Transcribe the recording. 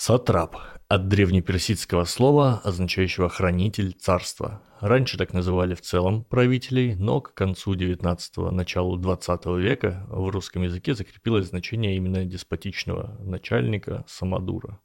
Сатрап от древнеперсидского слова, означающего «хранитель царства». Раньше так называли в целом правителей, но к концу 19-го, началу 20 века в русском языке закрепилось значение именно деспотичного начальника Самодура.